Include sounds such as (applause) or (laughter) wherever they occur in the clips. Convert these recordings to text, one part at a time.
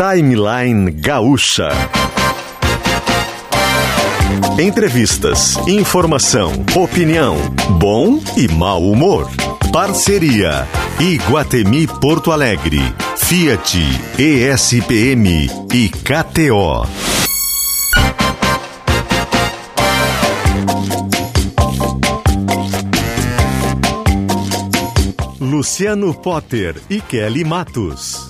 Timeline Gaúcha. Entrevistas, informação, opinião, bom e mau humor. Parceria Iguatemi Porto Alegre, Fiat, ESPM e KTO. Luciano Potter e Kelly Matos.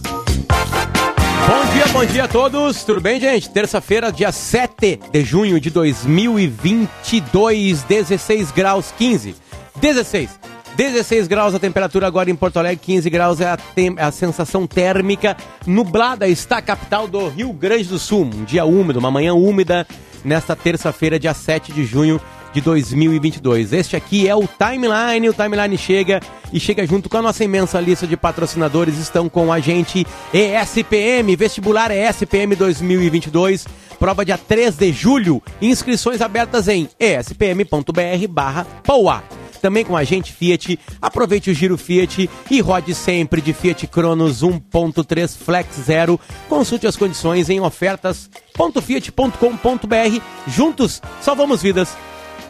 Bom dia, bom dia a todos. Tudo bem, gente? Terça-feira, dia 7 de junho de 2022, 16 graus 15. 16. 16 graus a temperatura agora em Porto Alegre, 15 graus é a, é a, sensação térmica. Nublada está a capital do Rio Grande do Sul. Um dia úmido, uma manhã úmida nesta terça-feira, dia 7 de junho de 2022. Este aqui é o Timeline. O Timeline chega e chega junto com a nossa imensa lista de patrocinadores. Estão com a gente ESPM, Vestibular ESPM 2022. Prova dia 3 de julho. Inscrições abertas em espm.br barra POA também com a gente Fiat. Aproveite o giro Fiat e rode sempre de Fiat Cronos 1.3 Flex Zero. Consulte as condições em ofertas.fiat.com.br. Juntos salvamos vidas.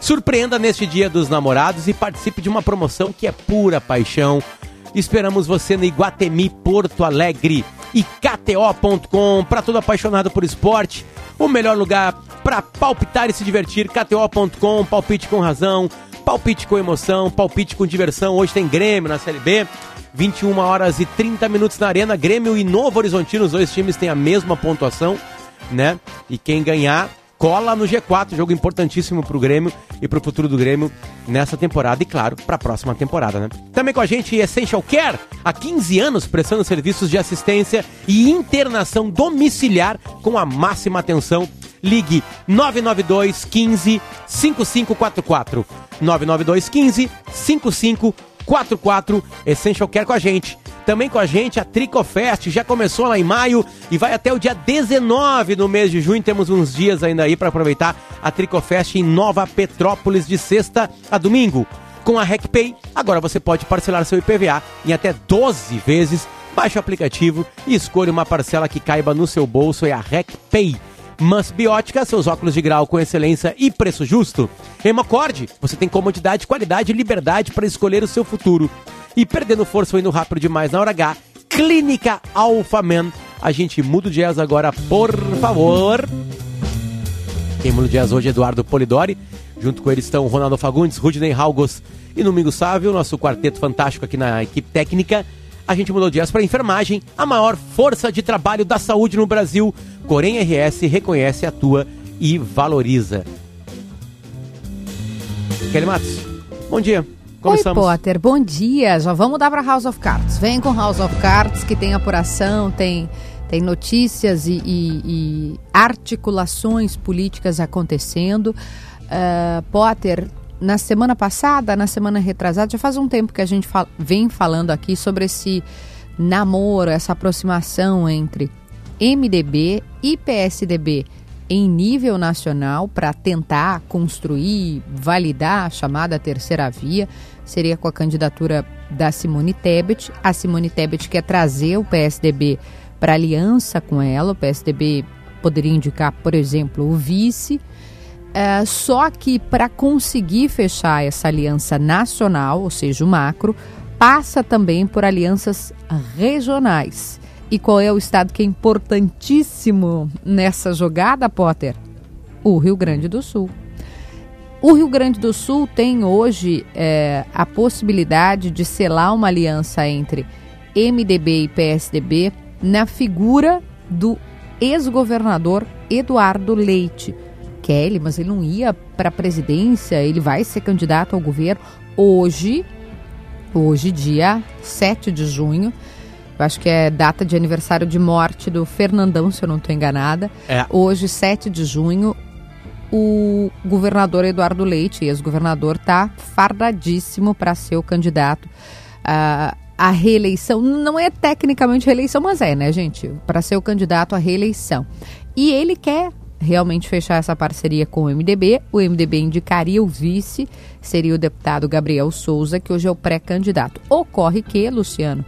Surpreenda neste Dia dos Namorados e participe de uma promoção que é pura paixão. Esperamos você no Iguatemi Porto Alegre e KTO.com para todo apaixonado por esporte. O melhor lugar para palpitar e se divertir. KTO.com, palpite com razão, palpite com emoção, palpite com diversão. Hoje tem Grêmio na Série B. 21 horas e 30 minutos na Arena. Grêmio e Novo Horizontino, os dois times têm a mesma pontuação, né? E quem ganhar cola no G4, jogo importantíssimo para o Grêmio e para o futuro do Grêmio nessa temporada e, claro, para a próxima temporada, né? Também com a gente Essential Care, há 15 anos prestando serviços de assistência e internação domiciliar com a máxima atenção. Ligue 992 15 5544. 992 15 5544. Essential Care com a gente. Também com a gente a Tricofest, já começou lá em maio e vai até o dia 19 no mês de junho. Temos uns dias ainda aí para aproveitar a Tricofest em Nova Petrópolis de sexta a domingo. Com a RecPay, agora você pode parcelar seu IPVA em até 12 vezes. Baixe o aplicativo e escolha uma parcela que caiba no seu bolso, é a RecPay. Mans Biótica, seus óculos de grau com excelência e preço justo. Hemocorde, você tem comodidade, qualidade e liberdade para escolher o seu futuro. E perdendo força ou indo rápido demais na hora H, Clínica Alphaman. A gente muda o jazz agora, por favor. Quem muda o jazz hoje é Eduardo Polidori. Junto com ele estão Ronaldo Fagundes, Rudney Halgos e Domingo Sávio, nosso quarteto fantástico aqui na equipe técnica. A gente mudou o jazz para enfermagem, a maior força de trabalho da saúde no Brasil. Corém RS reconhece, atua e valoriza. Kelly Matos, bom dia. Começamos. Oi, Potter, bom dia. Já vamos dar para House of Cards. Vem com House of Cards, que tem apuração, tem, tem notícias e, e, e articulações políticas acontecendo. Uh, Potter, na semana passada, na semana retrasada, já faz um tempo que a gente vem falando aqui sobre esse namoro, essa aproximação entre MDB e PSDB em nível nacional para tentar construir, validar a chamada terceira via. Seria com a candidatura da Simone Tebet. A Simone Tebet quer trazer o PSDB para aliança com ela. O PSDB poderia indicar, por exemplo, o vice. É, só que para conseguir fechar essa aliança nacional, ou seja, o macro, passa também por alianças regionais. E qual é o estado que é importantíssimo nessa jogada, Potter? O Rio Grande do Sul. O Rio Grande do Sul tem hoje é, a possibilidade de selar uma aliança entre MDB e PSDB na figura do ex-governador Eduardo Leite. Kelly, mas ele não ia para a presidência, ele vai ser candidato ao governo. Hoje, hoje, dia 7 de junho, eu acho que é data de aniversário de morte do Fernandão, se eu não estou enganada. É. Hoje, 7 de junho, o governador Eduardo Leite, ex-governador, está fardadíssimo para ser o candidato uh, à reeleição. Não é tecnicamente reeleição, mas é, né, gente? Para ser o candidato à reeleição. E ele quer realmente fechar essa parceria com o MDB. O MDB indicaria o vice, seria o deputado Gabriel Souza, que hoje é o pré-candidato. Ocorre que, Luciano,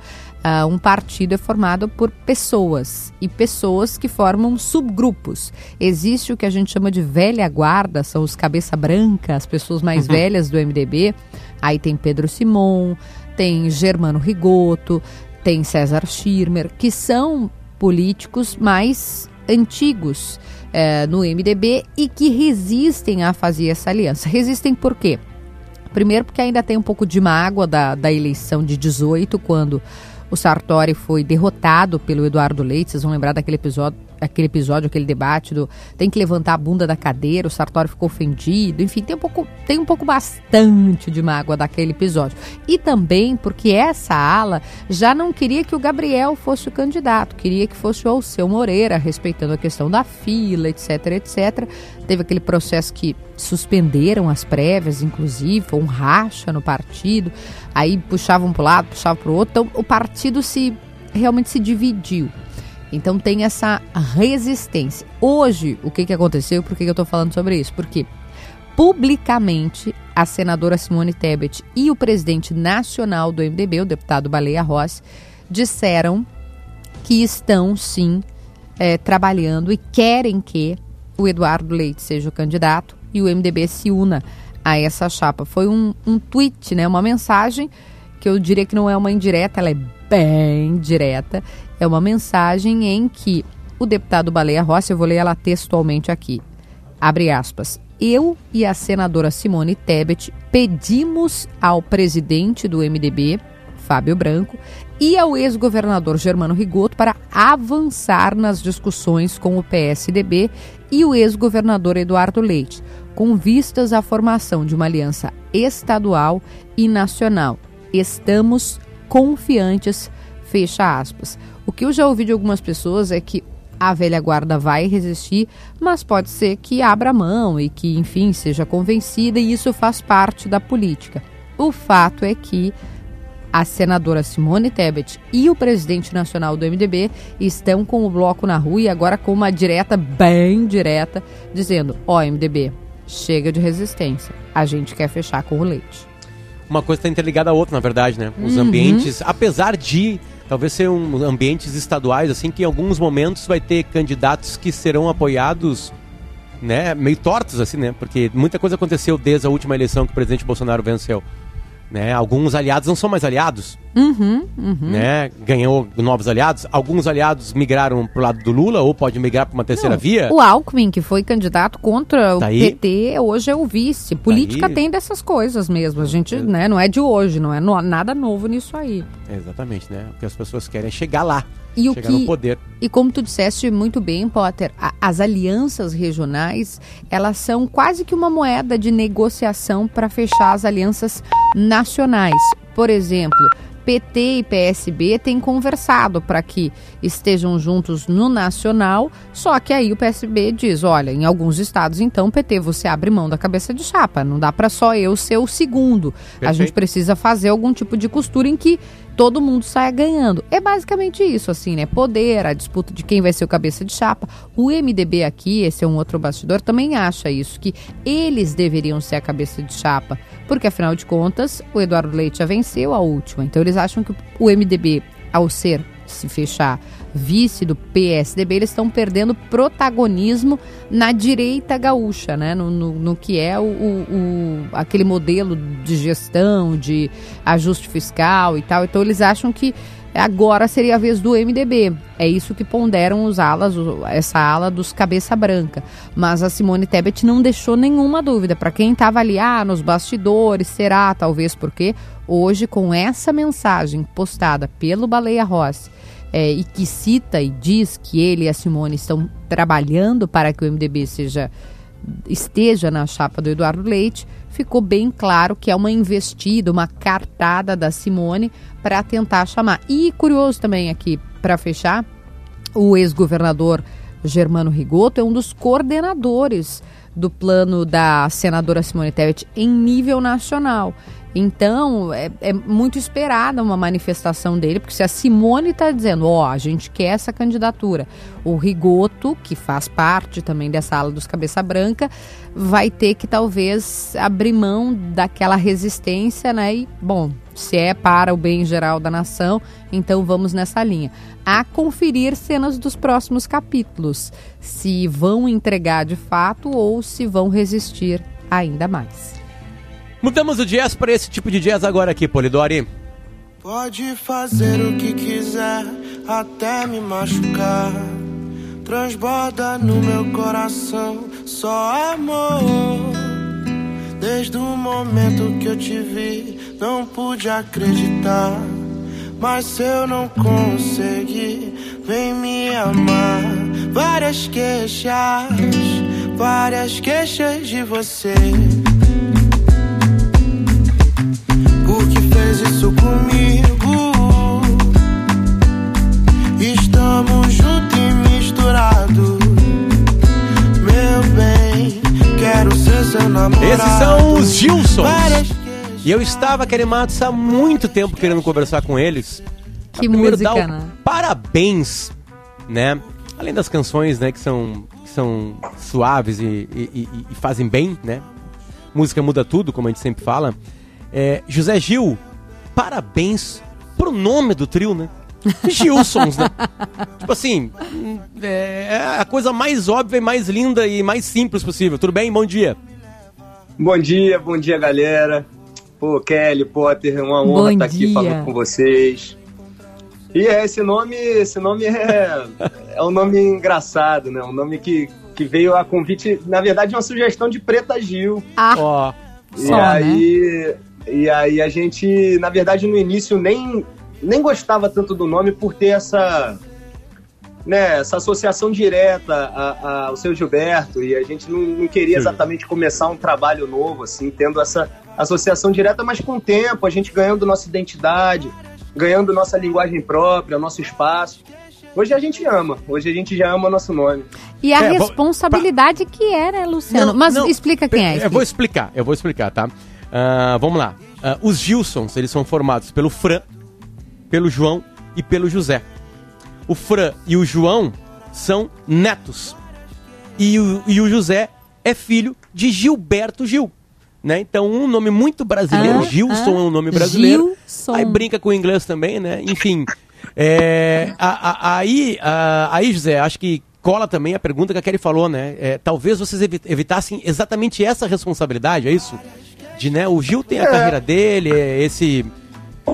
Uh, um partido é formado por pessoas e pessoas que formam subgrupos. Existe o que a gente chama de velha guarda, são os cabeça branca, as pessoas mais uhum. velhas do MDB. Aí tem Pedro Simon, tem Germano Rigoto, tem César Schirmer, que são políticos mais antigos é, no MDB e que resistem a fazer essa aliança. Resistem por quê? Primeiro, porque ainda tem um pouco de mágoa da, da eleição de 18, quando o Sartori foi derrotado pelo Eduardo Leite. Vocês vão lembrar daquele episódio aquele episódio, aquele debate do tem que levantar a bunda da cadeira, o Sartori ficou ofendido, enfim, tem um pouco, tem um pouco bastante de mágoa daquele episódio. E também porque essa ala já não queria que o Gabriel fosse o candidato, queria que fosse o Alceu Moreira, respeitando a questão da fila, etc, etc. Teve aquele processo que suspenderam as prévias, inclusive, um racha no partido, aí puxavam para um lado, puxavam para o outro, então o partido se realmente se dividiu. Então tem essa resistência. Hoje, o que, que aconteceu? Por que, que eu estou falando sobre isso? Porque publicamente a senadora Simone Tebet e o presidente nacional do MDB, o deputado Baleia Rossi, disseram que estão sim é, trabalhando e querem que o Eduardo Leite seja o candidato e o MDB se una a essa chapa. Foi um, um tweet, né, uma mensagem que eu diria que não é uma indireta, ela é bem direta. É uma mensagem em que o deputado Baleia Rossi, eu vou ler ela textualmente aqui, abre aspas, eu e a senadora Simone Tebet pedimos ao presidente do MDB, Fábio Branco, e ao ex-governador Germano Rigoto para avançar nas discussões com o PSDB e o ex-governador Eduardo Leite, com vistas à formação de uma aliança estadual e nacional. Estamos confiantes, fecha aspas. O que eu já ouvi de algumas pessoas é que a velha guarda vai resistir, mas pode ser que abra mão e que, enfim, seja convencida, e isso faz parte da política. O fato é que a senadora Simone Tebet e o presidente nacional do MDB estão com o bloco na rua e agora com uma direta bem direta, dizendo: Ó, oh, MDB, chega de resistência, a gente quer fechar com o leite uma coisa está interligada à outra, na verdade, né? Os uhum. ambientes, apesar de talvez ser um, ambientes estaduais, assim, que em alguns momentos vai ter candidatos que serão apoiados, né, meio tortos, assim, né? Porque muita coisa aconteceu desde a última eleição que o presidente Bolsonaro venceu. Né? Alguns aliados não são mais aliados. Uhum, uhum. Né? Ganhou novos aliados. Alguns aliados migraram pro lado do Lula ou pode migrar para uma terceira não, via. O Alckmin, que foi candidato contra o PT, hoje é o vice. Política Daí, tem dessas coisas mesmo. A gente, é. né, não é de hoje, não é nada novo nisso aí. exatamente, né? O que as pessoas querem é chegar lá. E o que, poder. E como tu disseste muito bem, Potter, a, as alianças regionais, elas são quase que uma moeda de negociação para fechar as alianças nacionais. Por exemplo, PT e PSB têm conversado para que estejam juntos no nacional, só que aí o PSB diz: olha, em alguns estados, então, PT, você abre mão da cabeça de chapa, não dá para só eu ser o segundo. Perfeito. A gente precisa fazer algum tipo de costura em que todo mundo saia ganhando. É basicamente isso, assim, né? Poder, a disputa de quem vai ser o cabeça de chapa. O MDB aqui, esse é um outro bastidor, também acha isso, que eles deveriam ser a cabeça de chapa, porque afinal de contas, o Eduardo Leite já venceu a última. Então eles acham que o MDB, ao ser se fechar vice do PSDB, eles estão perdendo protagonismo na direita gaúcha, né? No, no, no que é o, o, aquele modelo de gestão, de ajuste fiscal e tal. Então eles acham que agora seria a vez do MDB. É isso que ponderam os alas, essa ala dos cabeça branca. Mas a Simone Tebet não deixou nenhuma dúvida. Para quem estava ali, ah, nos bastidores, será, talvez porque hoje, com essa mensagem postada pelo Baleia Rossi, é, e que cita e diz que ele e a Simone estão trabalhando para que o MDB seja esteja na chapa do Eduardo Leite, ficou bem claro que é uma investida, uma cartada da Simone para tentar chamar. E curioso também aqui, para fechar, o ex-governador Germano Rigoto é um dos coordenadores do plano da senadora Simone Tebet em nível nacional. Então, é, é, muito esperada uma manifestação dele, porque se a Simone está dizendo, ó, oh, a gente quer essa candidatura, o Rigoto, que faz parte também dessa ala dos cabeça branca, vai ter que talvez abrir mão daquela resistência, né? E, bom, se é para o bem geral da nação, então vamos nessa linha. A conferir cenas dos próximos capítulos, se vão entregar de fato ou se vão resistir ainda mais. Mudamos o jazz para esse tipo de jazz agora aqui, Polidori. Pode fazer o que quiser, até me machucar. Transborda no meu coração só amor. Desde o momento que eu te vi, não pude acreditar. Mas se eu não conseguir, vem me amar. Várias queixas, várias queixas de você. Isso comigo? Estamos juntos e misturados. Meu bem, quero ser seu namorado. Esses são os Gilsons. E eu estava, Matos, há muito tempo querendo conversar com eles. Que Primeiro, música, dar né? Parabéns, né? Além das canções, né, que são, que são suaves e, e- e- e fazem bem, né? Música muda tudo, como a gente sempre fala. É, José Gil, parabéns pro nome do trio, né? Gilsons, né? (laughs) Tipo assim, hum, é a coisa mais óbvia e mais linda e mais simples possível. Tudo bem? Bom dia. Bom dia, bom dia, galera. Pô, Kelly, Potter, é uma honra estar aqui dia. falando com vocês. E é, esse nome, esse nome é, (laughs) é um nome engraçado, né? Um nome que, que veio a convite, na verdade, uma sugestão de Preta Gil. Ah, Ó, E Só, né? E aí a gente, na verdade, no início nem, nem gostava tanto do nome por ter essa, né, essa associação direta a- a- ao seu Gilberto e a gente não, não queria Sim. exatamente começar um trabalho novo, assim, tendo essa associação direta, mas com o tempo, a gente ganhando nossa identidade, ganhando nossa linguagem própria, nosso espaço. Hoje a gente ama, hoje a gente já ama nosso nome. e a É, vou- responsabilidade que né, Luciano? Não, Mas não, explica quem é. Eu vou explicar, eu vou explicar, tá? Ah, vamos lá. Ah, os Gilsons, eles são formados pelo Fran, pelo João e pelo José. O Fran e o João são netos. E o, e o José é filho de Gilberto Gil. Né? Então, um nome muito brasileiro. Ah, Gilson ah, é um nome brasileiro. Gilson. Aí brinca com o inglês também, né? Enfim. é, a- a- aí, a- aí, José, acho que cola também a pergunta que a Kelly falou, né? É, talvez vocês evi- evitassem exatamente essa responsabilidade, é isso? De, né, o Gil tem a É. carreira dele, é esse,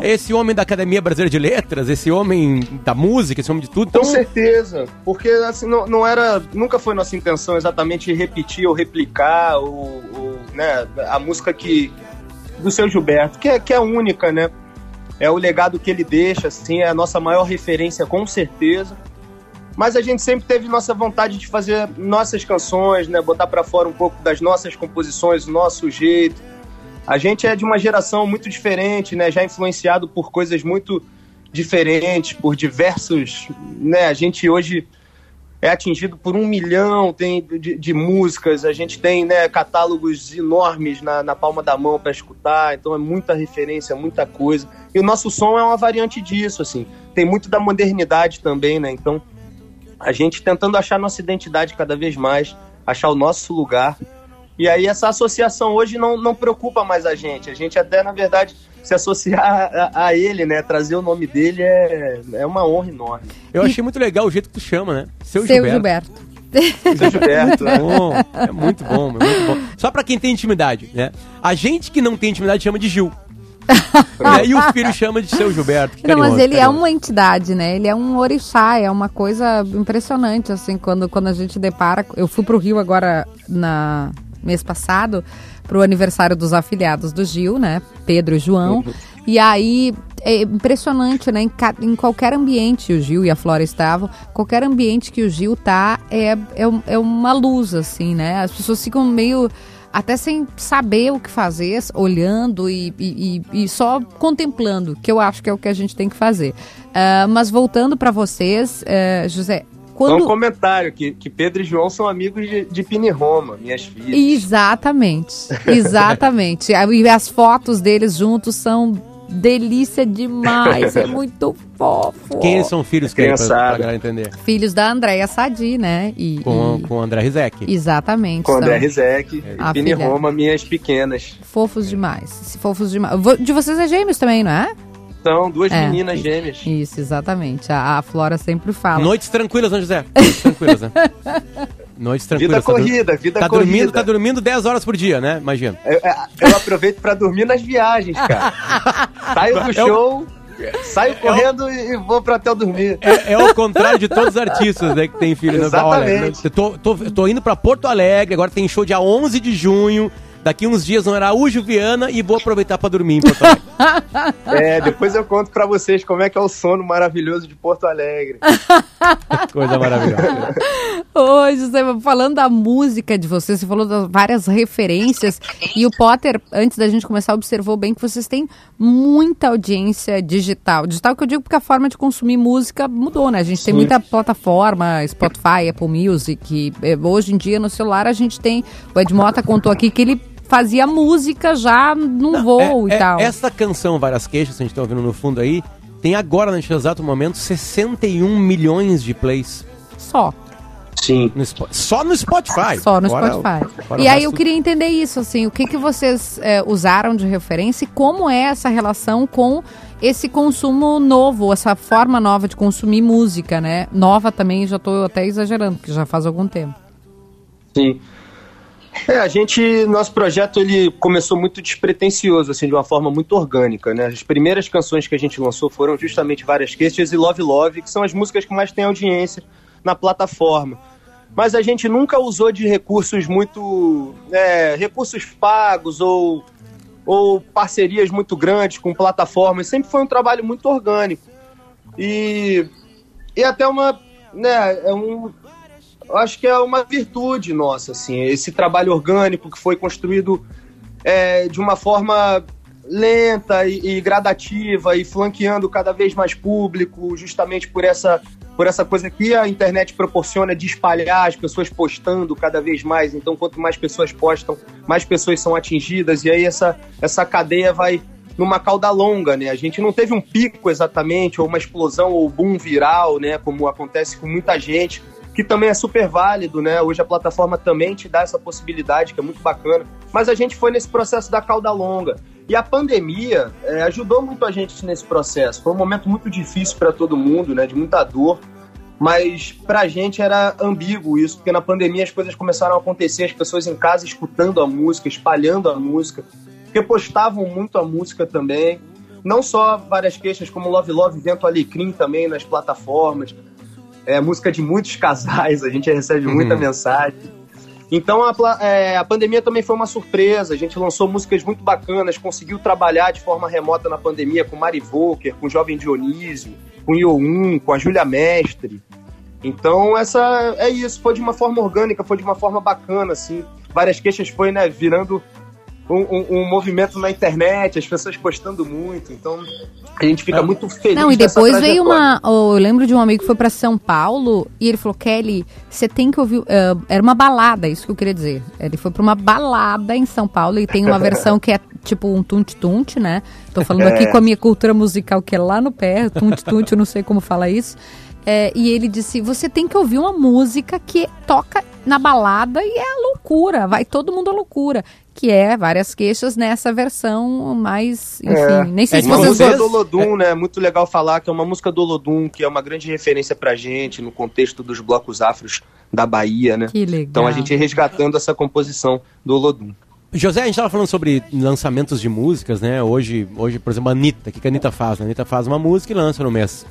esse homem da Academia Brasileira de Letras, esse homem da música, esse homem de tudo. Com Então, certeza, porque assim, não, não era, nunca foi nossa intenção exatamente repetir ou replicar o, né, a música que do seu Gilberto, que é, que é única, né? É o legado que ele deixa, assim, é a nossa maior referência com certeza. Mas a gente sempre teve nossa vontade de fazer nossas canções, né? Botar pra fora um pouco das nossas composições, nosso jeito. A gente é de uma geração muito diferente, né? Já influenciado por coisas muito diferentes, por diversos, né? A gente hoje é atingido por um milhão tem de, de músicas, a gente tem né, catálogos enormes na, na palma da mão para escutar, então é muita referência, muita coisa. E o nosso som é uma variante disso, assim. Tem muito da modernidade também, né? Então a gente tentando achar nossa identidade cada vez mais, achar o nosso lugar. E aí essa associação hoje não, não preocupa mais a gente. A gente até, na verdade, se associar a, a ele, né? Trazer o nome dele é, é uma honra enorme. eu achei muito legal o jeito que tu chama, né? Seu, Seu Gilberto. Gilberto. Seu Gilberto, né? (laughs) Bom, é muito bom, é muito bom. Só pra quem tem intimidade, né? A gente que não tem intimidade chama de Gil. (laughs) E o filho chama de seu Gilberto. que Não, mas carinhoso, ele é carinhoso. uma entidade, né? Ele é um orixá, é uma coisa impressionante, assim, quando, quando a gente depara. Eu fui pro Rio agora, na mês passado, pro aniversário dos afiliados do Gil, né? Pedro e João. E aí é impressionante, né? Em, ca- em qualquer ambiente, o Gil e a Flora estavam, qualquer ambiente que o Gil tá é, é, é uma luz, assim, né? As pessoas ficam meio até sem saber o que fazer, olhando e, e- e- só contemplando, que eu acho que é o que a gente tem que fazer. Ah, mas voltando para vocês, eh, José, Só um quando. comentário, que, que Pedro e João são amigos de, de Pini Roma, minhas filhas. Exatamente, (laughs) exatamente. e as fotos deles juntos são delícia demais, é muito fofo. Quem são filhos, que pra, Criançada. pra galera entender? Filhos da Andréia Sadi, né? E, Com, e- com o André Rizek. Exatamente. Com são André Rizek, A Vini filha. Roma, minhas pequenas. Fofos demais. Fofos demais. De vocês é gêmeos também, não é? São duas É. meninas gêmeas. Isso, exatamente. A, a Flora sempre fala. Noites tranquilas, né, José? Noites (laughs) tranquilas, né? Noites tranquilas. Vida tá corrida, vida tá corrida. dormindo, tá dormindo 10 horas por dia, né? Imagina. Eu, eu aproveito pra dormir nas viagens, cara. (laughs) Saio do show, saio correndo e vou pro hotel dormir. É, é o contrário de todos os artistas né, que tem filho. né? Exatamente. Olha, eu tô, tô, eu tô indo pra Porto Alegre, agora tem show dia 11 de junho. Daqui uns dias no Araújo Viana e vou aproveitar pra dormir em Porto Alegre. (laughs) É, depois eu conto pra vocês como é que é o sono maravilhoso de Porto Alegre. (laughs) Coisa maravilhosa. (laughs) Ô, José, falando da música de vocês, você falou das várias referências. E o Potter, antes da gente começar, observou bem que vocês têm muita audiência digital. Digital que eu digo porque a forma de consumir música mudou, né? A gente tem muita plataforma, Spotify, Apple Music. e, eh, hoje em dia, no celular, a gente tem. O Ed Mota contou aqui que ele fazia música já num voo É- e é- tal. Essa canção, Várias Queixas, que a gente tá ouvindo no fundo aí, tem agora, neste exato momento, 61 milhões de plays. Só. Sim. no só no Spotify. Só no Fora- Spotify. fora e aí eu queria entender isso, assim, o que, que vocês é, usaram de referência e como é essa relação com esse consumo novo, essa forma nova de consumir música, né? Nova também, já tô até exagerando, porque já faz algum tempo. Sim. É, a gente, nosso projeto ele começou muito despretensioso, assim, de uma forma muito orgânica, né? As primeiras canções que a gente lançou foram justamente Várias Queixas e Love Love, que são as músicas que mais têm audiência na plataforma. Mas a gente nunca usou de recursos muito, é, recursos pagos ou, ou parcerias muito grandes com plataformas. Sempre foi um trabalho muito orgânico. E, e até uma, né, é um, eu acho que é uma virtude nossa, assim, esse trabalho orgânico que foi construído é, de uma forma lenta e, e gradativa e flanqueando cada vez mais público, justamente por essa, por essa coisa que a internet proporciona de espalhar as pessoas postando cada vez mais. Então, quanto mais pessoas postam, mais pessoas são atingidas e aí essa, essa cadeia vai numa cauda longa, né? A gente não teve um pico exatamente, ou uma explosão, ou boom viral, né? Como acontece com muita gente, que também é super válido, né? Hoje a plataforma também te dá essa possibilidade, que é muito bacana. Mas a gente foi nesse processo da cauda longa. E a pandemia é, ajudou muito a gente nesse processo. Foi um momento muito difícil para todo mundo, né? De muita dor. Mas pra gente era ambíguo isso, porque na pandemia as coisas começaram a acontecer, as pessoas em casa escutando a música, espalhando a música, repostavam muito a música também. Não só várias queixas como Love Love, Vento Alecrim também nas plataformas. É música de muitos casais, a gente recebe muita Uhum. mensagem. Então a, é, a pandemia também foi uma surpresa. A gente lançou músicas muito bacanas, conseguiu trabalhar de forma remota na pandemia com Mari Volker, com o Jovem Dionísio, com o Ioun, com a Júlia Mestre. Então essa é isso, foi de uma forma orgânica, foi de uma forma bacana, assim. Várias queixas foi, né, virando um, um- um movimento na internet, as pessoas postando muito. Então a gente fica muito feliz. Não, e dessa depois veio uma. oh, eu lembro de um amigo que foi pra São Paulo e ele falou: Kelly, você tem que ouvir. ah, era uma balada, isso que eu queria dizer. Ele foi pra uma balada em São Paulo e tem uma versão que é tipo um tunt-tunt, né? Tô falando aqui É. com a minha cultura musical que é lá no pé, tunt-tunt, eu não sei como fala isso. É, e ele disse: você tem que ouvir uma música que toca na balada e é a loucura, vai todo mundo à loucura. Que é várias queixas nessa versão mais. Enfim, É. nem sei É se vocês. música vocês- do Olodum, né? Muito legal falar que é uma música do Olodum, que é uma grande referência pra gente no contexto dos blocos afros da Bahia, né? Que legal. Então a gente resgatando essa composição do Olodum. José, a gente tava falando sobre lançamentos de músicas, né? Hoje, hoje por exemplo, a Anitta. O que que a Anitta faz? A Anitta faz uma música e lança no mês.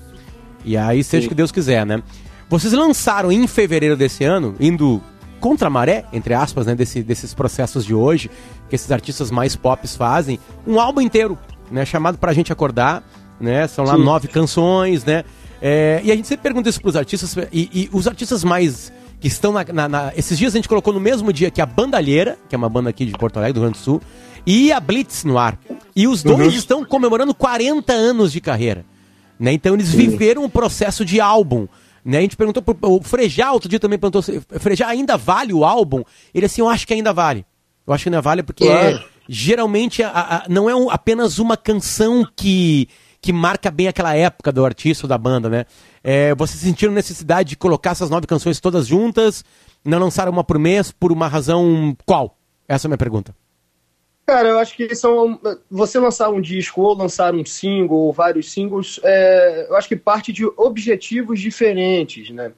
E aí, seja o que Deus quiser, né? Vocês lançaram em fevereiro desse ano, indo contra a maré, entre aspas, né? Desse, desses processos de hoje, que esses artistas mais pops fazem, um álbum inteiro, né? Chamado pra gente acordar, né? São lá Sim. nove canções, né? É, e a gente sempre pergunta isso pros artistas, e, e os artistas mais que estão na, na- na- Esses dias a gente colocou no mesmo dia que a Bandalheira, que é uma banda aqui de Porto Alegre, do Rio Grande do Sul, e a Blitz no ar. E os dois estão comemorando 40 anos de carreira. Né? Então eles viveram um processo de álbum. Né? A gente perguntou pro o Frejá, outro dia também perguntou se Frejá ainda vale o álbum? Ele assim, eu acho que ainda vale. Eu acho que ainda vale porque Claro. geralmente a- a- não é um- apenas uma canção que, que marca bem aquela época do artista ou da banda, né? É, vocês sentiram necessidade de colocar essas nove canções todas juntas? Não lançaram uma por mês por uma razão qual? Essa é a minha pergunta. Cara, eu acho que são. Você lançar um disco ou lançar um single ou vários singles, é, eu acho que parte de objetivos diferentes, né?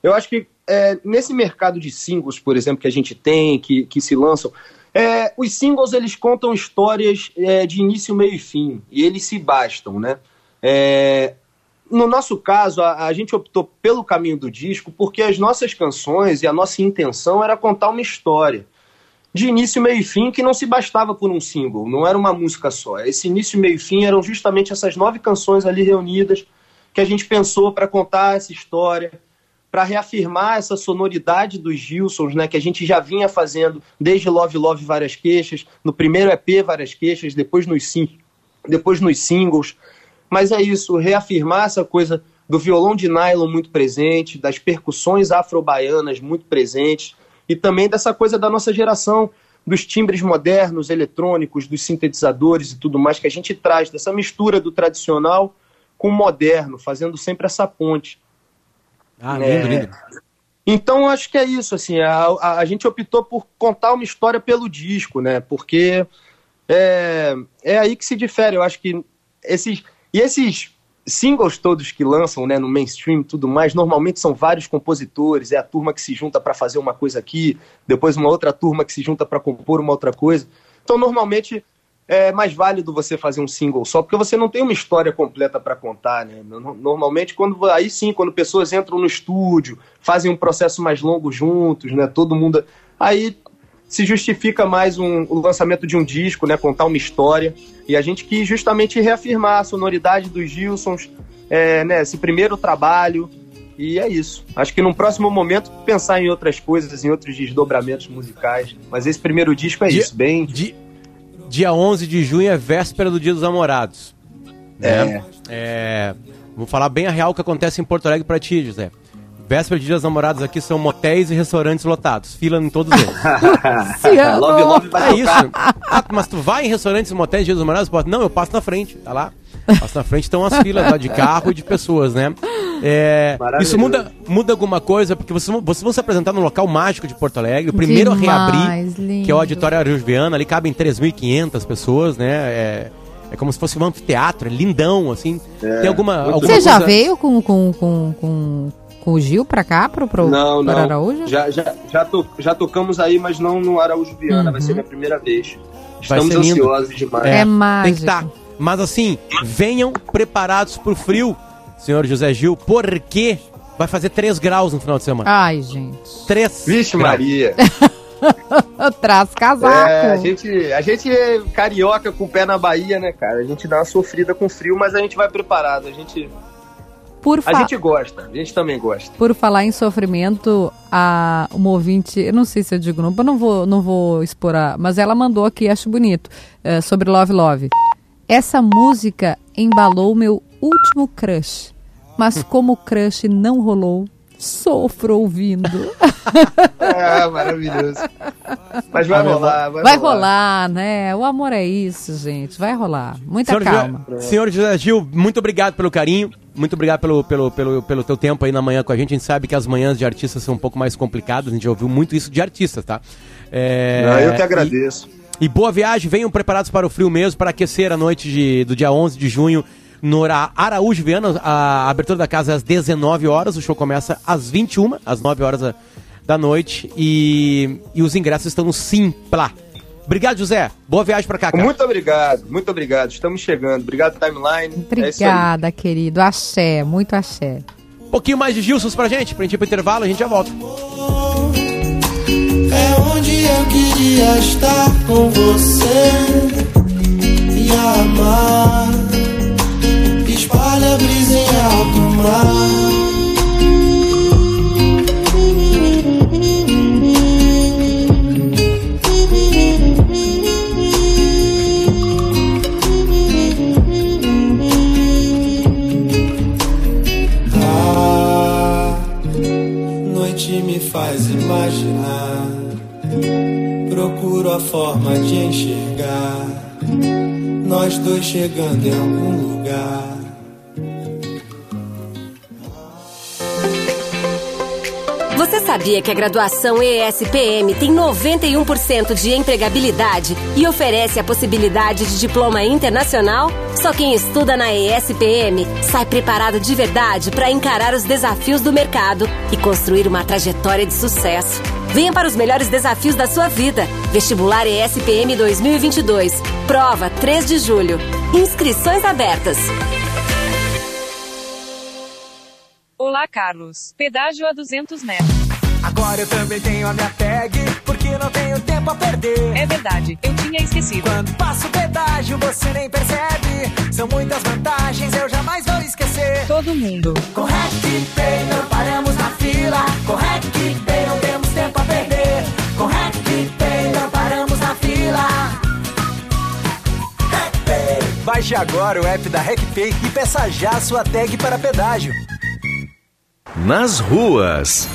Eu acho que é, nesse mercado de singles, por exemplo, que a gente tem, que, que se lançam, é, os singles eles contam histórias é, de início, meio e fim, e eles se bastam, né? É, no nosso caso, a, a gente optou pelo caminho do disco porque as nossas canções e a nossa intenção era contar uma história de início, meio e fim, que não se bastava por um single, não era uma música só. Esse início, meio e fim eram justamente essas nove canções ali reunidas que a gente pensou para contar essa história, para reafirmar essa sonoridade dos Gilsons, né, que a gente já vinha fazendo desde Love Love Várias Queixas, no primeiro EP Várias Queixas, depois nos, sim, depois nos singles. Mas é isso, reafirmar essa coisa do violão de nylon muito presente, das percussões afro-baianas muito presentes, e também dessa coisa da nossa geração, dos timbres modernos, eletrônicos, dos sintetizadores e tudo mais que a gente traz, dessa mistura do tradicional com o moderno, fazendo sempre essa ponte. Ah, É. lindo, lindo. Então, acho que é isso, assim, a, a, a gente optou por contar uma história pelo disco, né, porque é, é aí que se difere, eu acho que esses, e esses singles todos que lançam, né, no mainstream e tudo mais, normalmente são vários compositores, é a turma que se junta para fazer uma coisa aqui, depois uma outra turma que se junta para compor uma outra coisa, então normalmente é mais válido você fazer um single só, porque você não tem uma história completa para contar, né? No- Normalmente, quando aí sim, quando pessoas entram no estúdio, fazem um processo mais longo juntos, né? Todo mundo. Aí se justifica mais um, o lançamento de um disco, né? Contar uma história. E a gente quis justamente reafirmar a sonoridade dos Gilsons, é, né? Esse primeiro trabalho. E é isso. Acho que num próximo momento pensar em outras coisas, em outros desdobramentos musicais. Mas esse primeiro disco é Dia- isso, bem. Di- dia 11 de junho é véspera do Dia dos Namorados. né? É, Vou falar bem a real que acontece em Porto Alegre pra ti, José. Véspera de Dia dos Namorados aqui são motéis e restaurantes lotados. Fila em todos eles. (laughs) Love Love vai É isso. Ah, mas tu vai em restaurantes e motéis de Dia dos Namorados? Pode... Não, eu passo na frente, tá lá. Passo na frente, estão as filas lá de carro e de pessoas, né? É, isso muda, muda alguma coisa, porque vocês, vão- vocês vão se apresentar no local mágico de Porto Alegre, o primeiro Demais, a reabrir, lindo. que é o Auditório Araújo Viana, ali cabem 3.500 pessoas, né? É, é como se fosse um anfiteatro, é lindão, assim. Tem alguma, alguma Você já coisa- veio com, com, com, com, com o Gil pra cá, pro, pro, Não, não. Araújo? Já, já, já, to- já tocamos aí, mas não no Araújo Viana. Vai ser minha primeira vez. Estamos ansiosos demais. É Tem que mágico. estar. Mas assim, venham preparados pro frio, senhor José Gil, porque vai fazer 3 graus no final de semana. Ai, gente. 3 Vixe, graus. Maria. (laughs) Traz casaco. É, a, gente, a gente é carioca com o pé na Bahia, né, cara? A gente dá uma sofrida com frio, mas a gente vai preparado. A gente, Por, a fa- gente gosta. A gente também gosta. por falar em sofrimento, a uma ouvinte, eu não sei se eu digo não, não vou, não vou expor, a, mas ela mandou aqui, acho bonito, é, sobre Love Love. Essa música embalou meu último crush, mas como o crush não rolou, sofro ouvindo. (laughs) Ah, maravilhoso. Mas vai rolar, vai, Vai rolar, né? O amor é isso, gente. Vai rolar. Muita Senhor calma. José, senhor José Gil, muito obrigado pelo carinho, muito obrigado pelo, pelo, pelo, pelo teu tempo aí na manhã com a gente. A gente sabe que as manhãs de artistas são um pouco mais complicadas, a gente já ouviu muito isso de artistas, tá? É, Não, eu que e- agradeço. E boa viagem, venham preparados para o frio mesmo, para aquecer a noite de- do dia 11 de junho no Ara- Araújo Viana. A abertura da casa é às 19 horas, o show começa às 21, às 9 horas da, da noite. E, e os ingressos estão no Simpla. Obrigado, José. Boa viagem para cá, cara. Muito obrigado, muito obrigado. Estamos chegando. Obrigado, Timeline. É. Obrigada, querido. Axé, muito axé. Um pouquinho mais de Gilsons pra gente, pra gente ir pro intervalo, a gente já volta. É onde eu queria estar com você e amar. Espalha a brisa em alto mar. Faz imaginar procuro a forma de enxergar. Nós dois chegando em algum lugar. Sabia que a graduação ESPM tem 91% de empregabilidade e oferece a possibilidade de diploma internacional? Só quem estuda na ESPM sai preparado de verdade para encarar os desafios do mercado e construir uma trajetória de sucesso. Venha para os melhores desafios da sua vida. Vestibular ESPM 2022. Prova 3 de julho. Inscrições abertas. Olá, Carlos. Pedágio a 200 metros. Agora eu também tenho a minha tag, porque não tenho tempo a perder. É verdade, eu tinha esquecido. Quando passo o pedágio, você nem percebe. São muitas vantagens, eu jamais vou esquecer. Todo mundo. Com RecPay não paramos na fila. Com RecPay não temos tempo a perder. Com RecPay não paramos na fila. Baixe agora o app da RecPay e peça já a sua tag para pedágio. Nas ruas.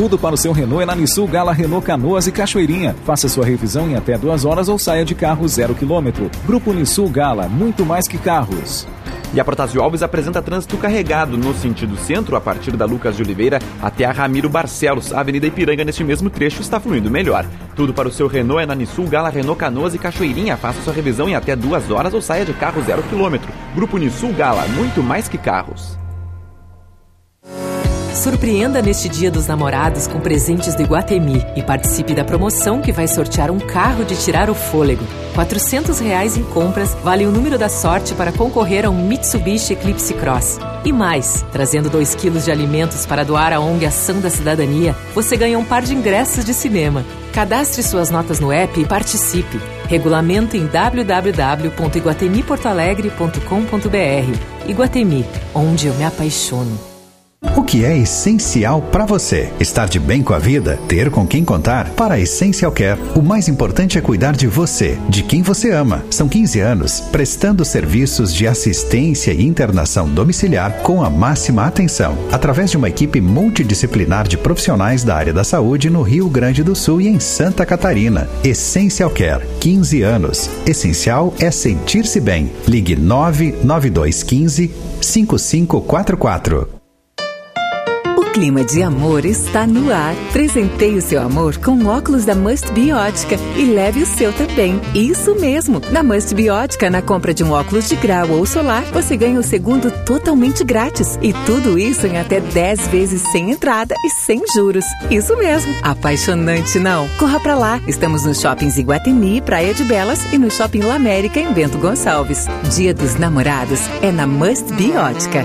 Tudo para o seu Renault é na Nissul Gala Renault Canoas e Cachoeirinha. Faça sua revisão em até duas horas ou saia de carro zero quilômetro. Grupo Nissul Gala, muito mais que carros. E a Protásio Alves apresenta trânsito carregado no sentido centro, a partir da Lucas de Oliveira até a Ramiro Barcelos. A Avenida Ipiranga, neste mesmo trecho, está fluindo melhor. Tudo para o seu Renault é na Nissul Gala Renault Canoas e Cachoeirinha. Faça sua revisão em até duas horas ou saia de carro zero quilômetro. Grupo Nissul Gala, muito mais que carros. Surpreenda neste Dia dos Namorados com presentes do Iguatemi e participe da promoção que vai sortear um carro de tirar o fôlego. 400 reais em compras vale o número da sorte para concorrer a um Mitsubishi Eclipse Cross. E mais, trazendo 2 quilos de alimentos para doar à ONG Ação da Cidadania, você ganha um par de ingressos de cinema. Cadastre suas notas no app e participe. Regulamento em www.iguatemiportoalegre.com.br. Iguatemi, onde eu me apaixono. Que é essencial para você? Estar de bem com a vida? Ter com quem contar? Para a Essential Care, o mais importante é cuidar de você, de quem você ama. São 15 anos prestando serviços de assistência e internação domiciliar com a máxima atenção, através de uma equipe multidisciplinar de profissionais da área da saúde no Rio Grande do Sul e em Santa Catarina. Essential Care, 15 anos. Essencial é sentir-se bem. Ligue 99215 5544. Clima de amor está no ar. Presenteie o seu amor com óculos da Must Biótica e leve o seu também. Isso mesmo! Na Must Biótica, na compra de um óculos de grau ou solar, você ganha o segundo totalmente grátis. E tudo isso em até 10 vezes sem entrada e sem juros. Isso mesmo! Apaixonante, não? Corra pra lá! Estamos nos shoppings Iguatemi, Praia de Belas e no Shopping La América em Bento Gonçalves. Dia dos Namorados é na Must Biótica.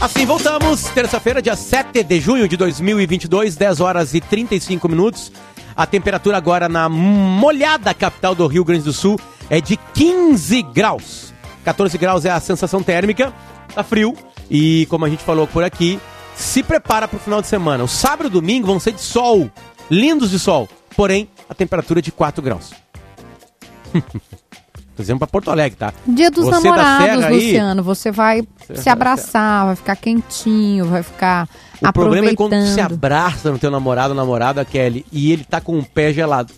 Assim voltamos, terça-feira, dia 7 de junho de 2022, 10 horas e 35 minutos. A temperatura agora na molhada capital do Rio Grande do Sul é de 15 graus. 14 graus é a sensação térmica, tá frio. E como a gente falou por aqui, se prepara para o final de semana. O sábado e domingo vão ser de sol, lindos de sol. Porém, a temperatura é de 4 graus. (laughs) Tô dizendo pra Porto Alegre, tá? Dia dos Você namorados, Serra aí- Luciano. Você vai se abraçar, vai ficar quentinho, vai ficar O problema é quando você abraça no teu namorado ou namorada, Kelly, e ele tá com o pé gelado.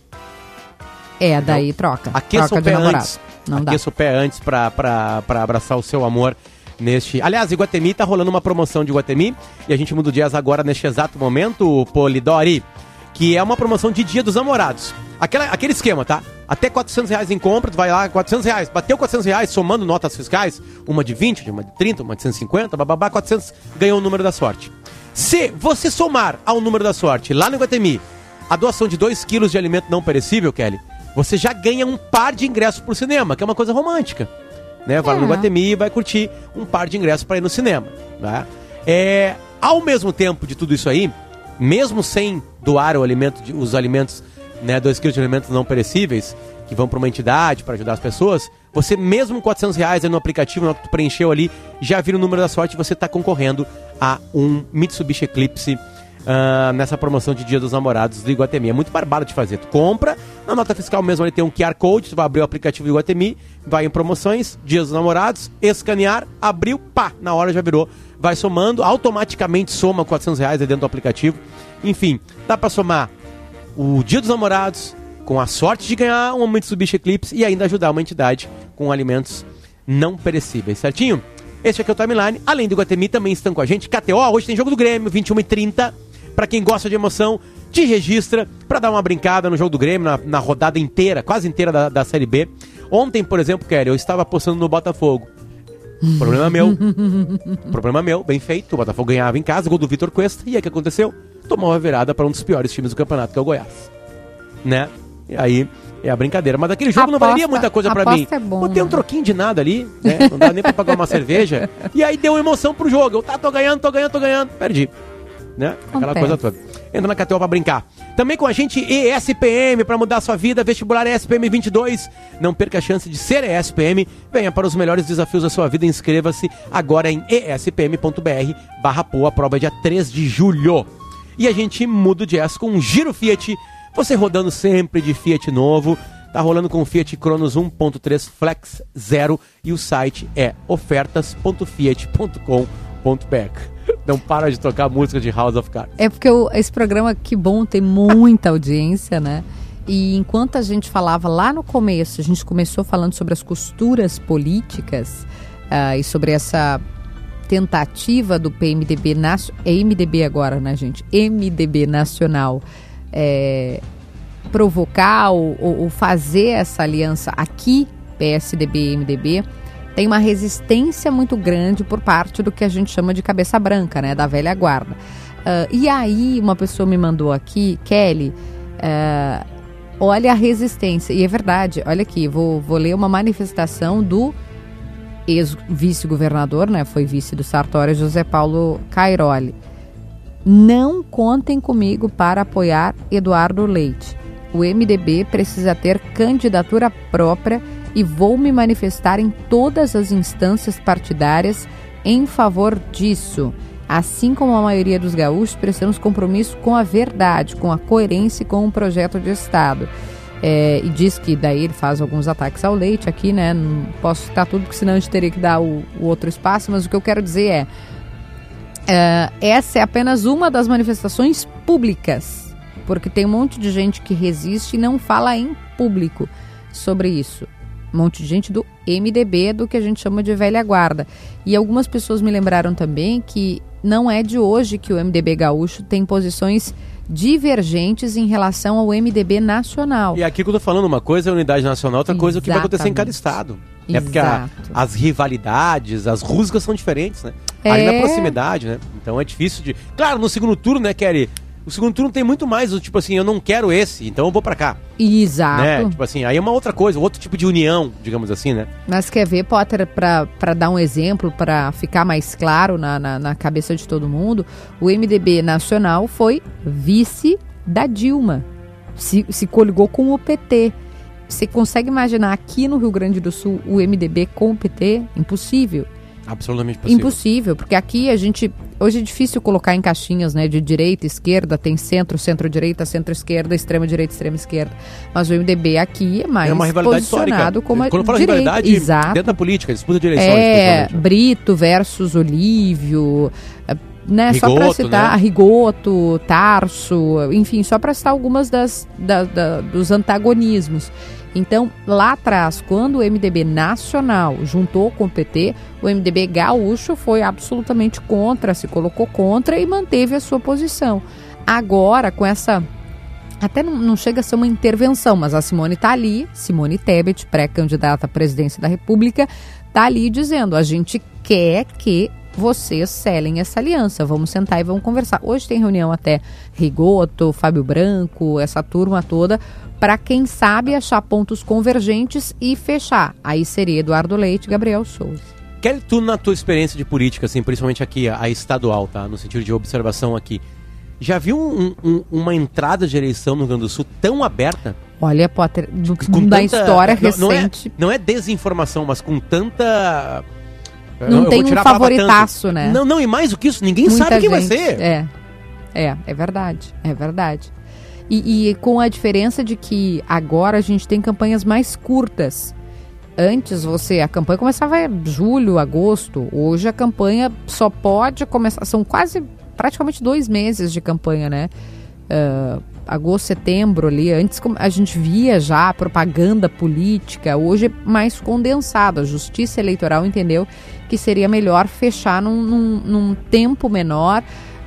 É, daí troca. Aqueça troca o pé antes. Não dá. Aqueça o pé antes pra, pra, pra abraçar o seu amor neste... Aliás, Iguatemi tá rolando uma promoção de Iguatemi e a gente muda o dias agora neste exato momento, Polidori, que é uma promoção de Dia dos Namorados. Aquela, aquele esquema, tá? Até 400 reais em compra, tu vai lá, 400 reais. Bateu 400 reais, somando notas fiscais, uma de 20, uma de 30, uma de 150, bababá, 400, ganhou o número da sorte. Se você somar ao número da sorte lá no Guatemi a doação de 2 quilos de alimento não perecível, Kelly, você já ganha um par de ingressos pro cinema, que é uma coisa romântica. Né? Vai no É. Guatemi e vai curtir um par de ingressos para ir no cinema. Né? É, ao mesmo tempo de tudo isso aí, mesmo sem doar o alimento, os alimentos, né, 2 quilos de alimentos não perecíveis, que vão para uma entidade para ajudar as pessoas, você mesmo com 400 reais no aplicativo, hora que tu preencheu ali, já vira o número da sorte e você está concorrendo a um Mitsubishi Eclipse ah, nessa promoção de Dia dos Namorados do Iguatemi. É muito barbado de fazer. Tu compra, na nota fiscal mesmo ali tem um QR Code, tu vai abrir o aplicativo do Iguatemi, vai em promoções, Dia dos Namorados, escanear, abriu, pá, na hora já virou. Vai somando, automaticamente soma 400 reais dentro do aplicativo. Enfim, dá pra somar o Dia dos Namorados com a sorte de ganhar um Mitsubishi Eclipse e ainda ajudar uma entidade com alimentos não perecíveis, certinho? Este aqui é o Timeline. Além do Guatemi, também estão com a gente. KTO, hoje tem jogo do Grêmio, 21h30. Pra quem gosta de emoção, te registra pra dar uma brincada no jogo do Grêmio, na, na rodada inteira, quase inteira da, da Série B. Ontem, por exemplo, Kelly, eu estava apostando no Botafogo. Problema meu. (laughs) Problema meu, bem feito. O Botafogo ganhava em casa, gol do Vitor Cuesta. E aí o que aconteceu? Tomou uma virada para um dos piores times do campeonato, que é o Goiás. Né? E aí é a brincadeira. Mas aquele jogo não Aposta- valia muita coisa pra mim. é bom, Botei um né? troquinho de nada ali, né? Não dá nem pra pagar uma cerveja. (laughs) E aí deu emoção pro jogo. Eu tá, tô ganhando, tô ganhando, tô ganhando. Perdi. Né? Aquela Acontece. coisa toda. Entra na KTO pra brincar. Também com a gente ESPM pra mudar sua vida, vestibular ESPM 22. Não perca a chance de ser ESPM. Venha para os melhores desafios da sua vida. Inscreva-se agora em espm.br barra POA, a prova é dia 3 de julho. E a gente muda o jazz com um Giro Fiat. Você rodando sempre de Fiat novo. Tá rolando com o Fiat Cronos 1.3 Flex Zero e o site é ofertas.fiat.com.br. Não para de tocar música de House of Cards. É porque esse programa, que bom, tem muita audiência, né? E enquanto a gente falava lá no começo, a gente começou falando sobre as costuras políticas ah, e sobre essa tentativa do PMDB. É MDB agora, né, gente? MDB nacional. é, provocar ou, ou- fazer essa aliança aqui, PSDB e MDB, tem uma resistência muito grande por parte do que a gente chama de cabeça branca, né, da velha guarda. Ah, e aí, uma pessoa me mandou aqui, Kelly, ah, olha a resistência. E é verdade, olha aqui, vou, vou ler uma manifestação do ex-vice-governador, né, foi vice do Sartori, José Paulo Cairoli. Não contem comigo para apoiar Eduardo Leite. O MDB precisa ter candidatura própria e vou me manifestar em todas as instâncias partidárias em favor disso. Assim como a maioria dos gaúchos, prestamos compromisso com a verdade, com a coerência e com o projeto de Estado. É, e diz que daí ele faz alguns ataques ao leite aqui, né? Não posso citar tudo, porque senão a gente teria que dar o, o outro espaço, mas o que eu quero dizer é. É, essa é apenas uma das manifestações públicas, porque tem um monte de gente que resiste e não fala em público sobre isso. Um monte de gente do MDB, do que a gente chama de velha guarda. E algumas pessoas me lembraram também que não é de hoje que o MDB gaúcho tem posições divergentes em relação ao MDB nacional. E aqui quando eu tô falando uma coisa é unidade nacional, outra coisa é o que vai acontecer em cada estado. É porque a- Exato. as rivalidades, as rusgas são diferentes, né? Ali É. na proximidade, né? Então é difícil de. Claro, no segundo turno, né, Kelly? O segundo turno tem muito mais, o tipo assim, eu não quero esse, então eu vou pra cá. Exato. Né? Tipo assim, aí é uma outra coisa, outro tipo de união, digamos assim, né? Mas quer ver, Potter, para dar um exemplo, para ficar mais claro na, na, na cabeça de todo mundo, o MDB nacional foi vice da Dilma. Se, se coligou com o PT. Você consegue imaginar aqui no Rio Grande do Sul o MDB com o PT? Impossível. Absolutamente possível. Impossível, porque aqui a gente. Hoje é difícil colocar em caixinhas, né? De direita, esquerda, tem centro, centro-direita, centro-esquerda, extrema-direita, extrema-esquerda. Mas o MDB aqui é mais é uma rivalidade posicionado histórica. como a Quando fala direita. rivalidade Exato. dentro da política, disputa de eleições. É, principalmente. Brito versus Olívio, eh, né? só para Rigoto, citar né? Rigoto, Tarso, enfim, só para citar algumas das, da- da- dos antagonismos. Então, lá atrás, quando o MDB nacional juntou com o PT, o MDB gaúcho foi absolutamente contra, se colocou contra e manteve a sua posição. Agora, com essa até não, não chega a ser uma intervenção, mas a Simone está ali, Simone Tebet, pré-candidata à presidência da República, está ali dizendo: a gente quer que vocês selem essa aliança. Vamos sentar e vamos conversar. Hoje tem reunião até Rigoto, Fábio Branco, essa turma toda, para quem sabe achar pontos convergentes e fechar. Aí seria Eduardo Leite Gabriel Souza. Kelly, tu na tua experiência de política, assim, principalmente aqui, a, estadual, tá? No sentido de observação aqui, já viu um- um- uma entrada de eleição no Rio Grande do Sul tão aberta? Olha, Potter, do, Com da tanta- história não- não é- recente. Não é, desinformação, mas com tanta. Não tem um favoritaço, tanto. né? Não, não, e mais do que isso, ninguém Muita sabe quem vai gente- ser. É, é, é verdade, é verdade. E, e com a diferença de que agora a gente tem campanhas mais curtas. Antes você, a campanha começava em julho, agosto. Hoje a campanha só pode começar, são quase praticamente dois meses de campanha, né? Ah, agosto, setembro ali. Antes a gente via já propaganda política, hoje é mais condensado. A justiça eleitoral entendeu que seria melhor fechar num, num- num tempo menor,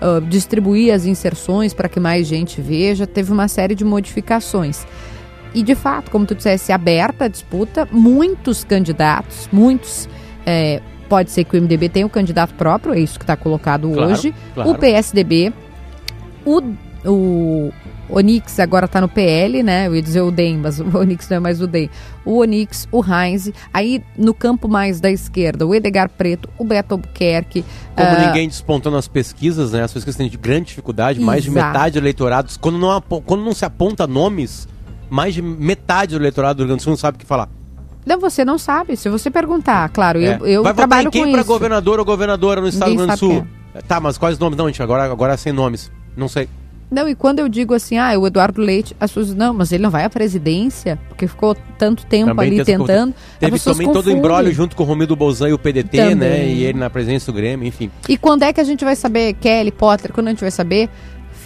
ah, distribuir as inserções para que mais gente veja. Teve uma série de modificações. E de fato, como tu dissesse, aberta a disputa, muitos candidatos, muitos. é, pode ser que o MDB tenha um candidato próprio, é isso que está colocado Claro, hoje. claro. O PSDB, o, o Onix agora está no PL, né? Eu ia dizer o DEM, mas o (laughs) Onix não é mais o DEM. O Onix, o Heinz. Aí no campo mais da esquerda, o Edgar Preto, o Beto Albuquerque. Como ah, ninguém despontou nas pesquisas, né? As pesquisas têm de grande dificuldade, mais de Exato. metade do eleitorado. Quando não, quando não se aponta nomes, mais de metade do eleitorado do Rio Grande do Sul não sabe o que falar. Não, você não sabe. Se você perguntar, claro, É. eu, eu Vai votar trabalho em quem isso. governador ou governadora no estado do Ninguém Rio Grande do Sul? Tá, mas quais nomes? Não, gente, agora, agora é sem nomes. Não sei. Não, e quando eu digo assim, ah, o Eduardo Leite, as pessoas, não, mas ele não vai à presidência, porque ficou tanto tempo Também ali tentando. Teve também todo o embrólio junto com o Romildo Bolzan e o PDT, Também. né? E ele na presença do Grêmio, enfim. E quando é que a gente vai saber, Kelly, Potter, quando a gente vai saber?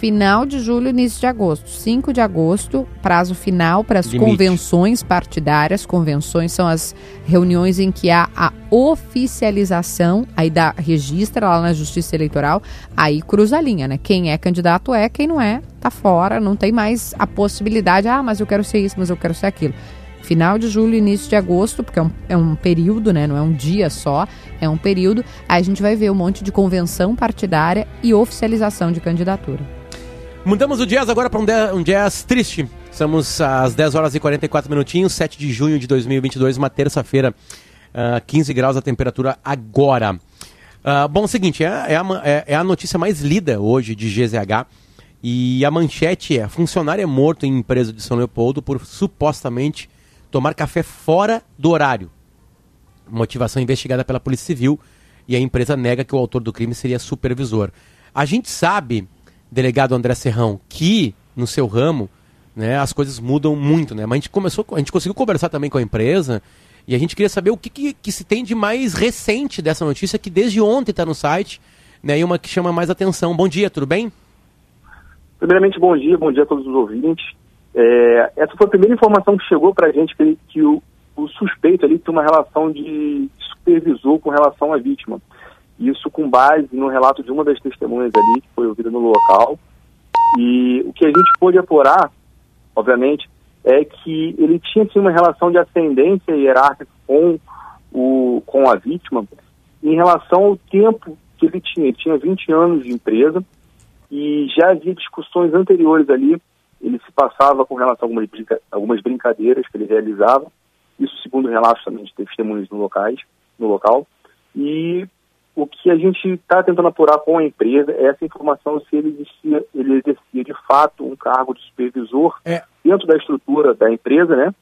Final de julho, início de agosto. 5 de agosto, prazo final para as Limite. convenções partidárias. Convenções são as reuniões em que há a oficialização, aí dá, registra lá na Justiça Eleitoral, aí cruza a linha, né? Quem é candidato é, quem não é, tá fora, não tem mais a possibilidade, ah, mas eu quero ser isso, mas eu quero ser aquilo. Final de julho, início de agosto, porque é um, é um período, né? Não é um dia só, é um período. Aí a gente vai ver um monte de convenção partidária e oficialização de candidatura. Mudamos o jazz agora para um, um jazz triste. Estamos às 10 horas e 44 minutinhos, 7 de junho de 2022, uma terça-feira, ah, 15 graus a temperatura agora. Ah, bom, seguinte, é, é a, é- é a notícia mais lida hoje de GZH e a manchete é: funcionário é morto em empresa de São Leopoldo por supostamente tomar café fora do horário. Motivação investigada pela Polícia Civil e a empresa nega que o autor do crime seria supervisor. A gente sabe, delegado André Serrão, que no seu ramo né, as coisas mudam muito, né? Mas a gente começou, a gente conseguiu conversar também com a empresa e a gente queria saber o que, que, que se tem de mais recente dessa notícia que desde ontem está no site, né? E uma que chama mais atenção. Bom dia, tudo bem? Primeiramente, bom dia, bom dia a todos os ouvintes. É, essa foi a primeira informação que chegou para a gente, que, que o, o suspeito ali tinha uma relação de supervisor com relação à vítima. Isso com base no relato de uma das testemunhas ali, que foi ouvida no local. E o que a gente pôde apurar, obviamente, é que ele tinha sim, uma relação de ascendência hierárquica com, o, com a vítima em relação ao tempo que ele tinha. Ele tinha 20 anos de empresa e já havia discussões anteriores ali. Ele se passava com relação a algumas, brinca algumas brincadeiras que ele realizava, isso segundo relatos também de testemunhos no, locais, no local. E o que a gente está tentando apurar com a empresa é essa informação se ele, existia, ele exercia de fato um cargo de supervisor dentro da estrutura da empresa, né?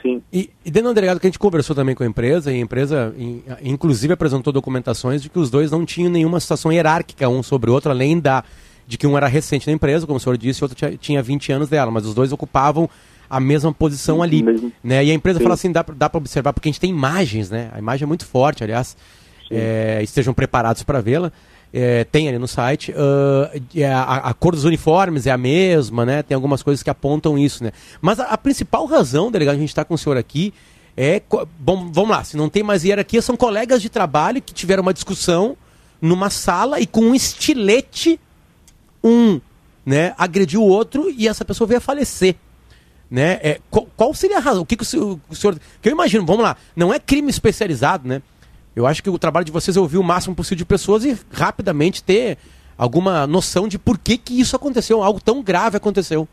Sim. E, e dentro do delegado que a gente conversou também com a empresa, e a empresa in- inclusive apresentou documentações de que os dois não tinham nenhuma situação hierárquica um sobre o outro, além da de que um era recente na empresa, como o senhor disse, e o outro tinha, tinha 20 anos dela, mas os dois ocupavam a mesma posição ali. Né? E a empresa Sim. fala assim, dá, dá para observar, porque a gente tem imagens, né? A imagem é muito forte, aliás, é, estejam preparados para vê-la. É, tem ali no site. e a, a cor dos uniformes é a mesma, né? Tem algumas coisas que apontam isso, né? Mas a, a principal razão, delegado, a gente está com o senhor aqui é. Bom, vamos lá, se não tem mais hierarquia, são colegas de trabalho que tiveram uma discussão numa sala e com um estilete, um né, agrediu o outro e essa pessoa veio a falecer. Né? É, qual, qual seria a razão? O que, que o, o senhor. Que eu imagino, vamos lá, não é crime especializado, né? Eu acho que o trabalho de vocês é ouvir o máximo possível de pessoas e rapidamente ter alguma noção de por que, que isso aconteceu, algo tão grave aconteceu.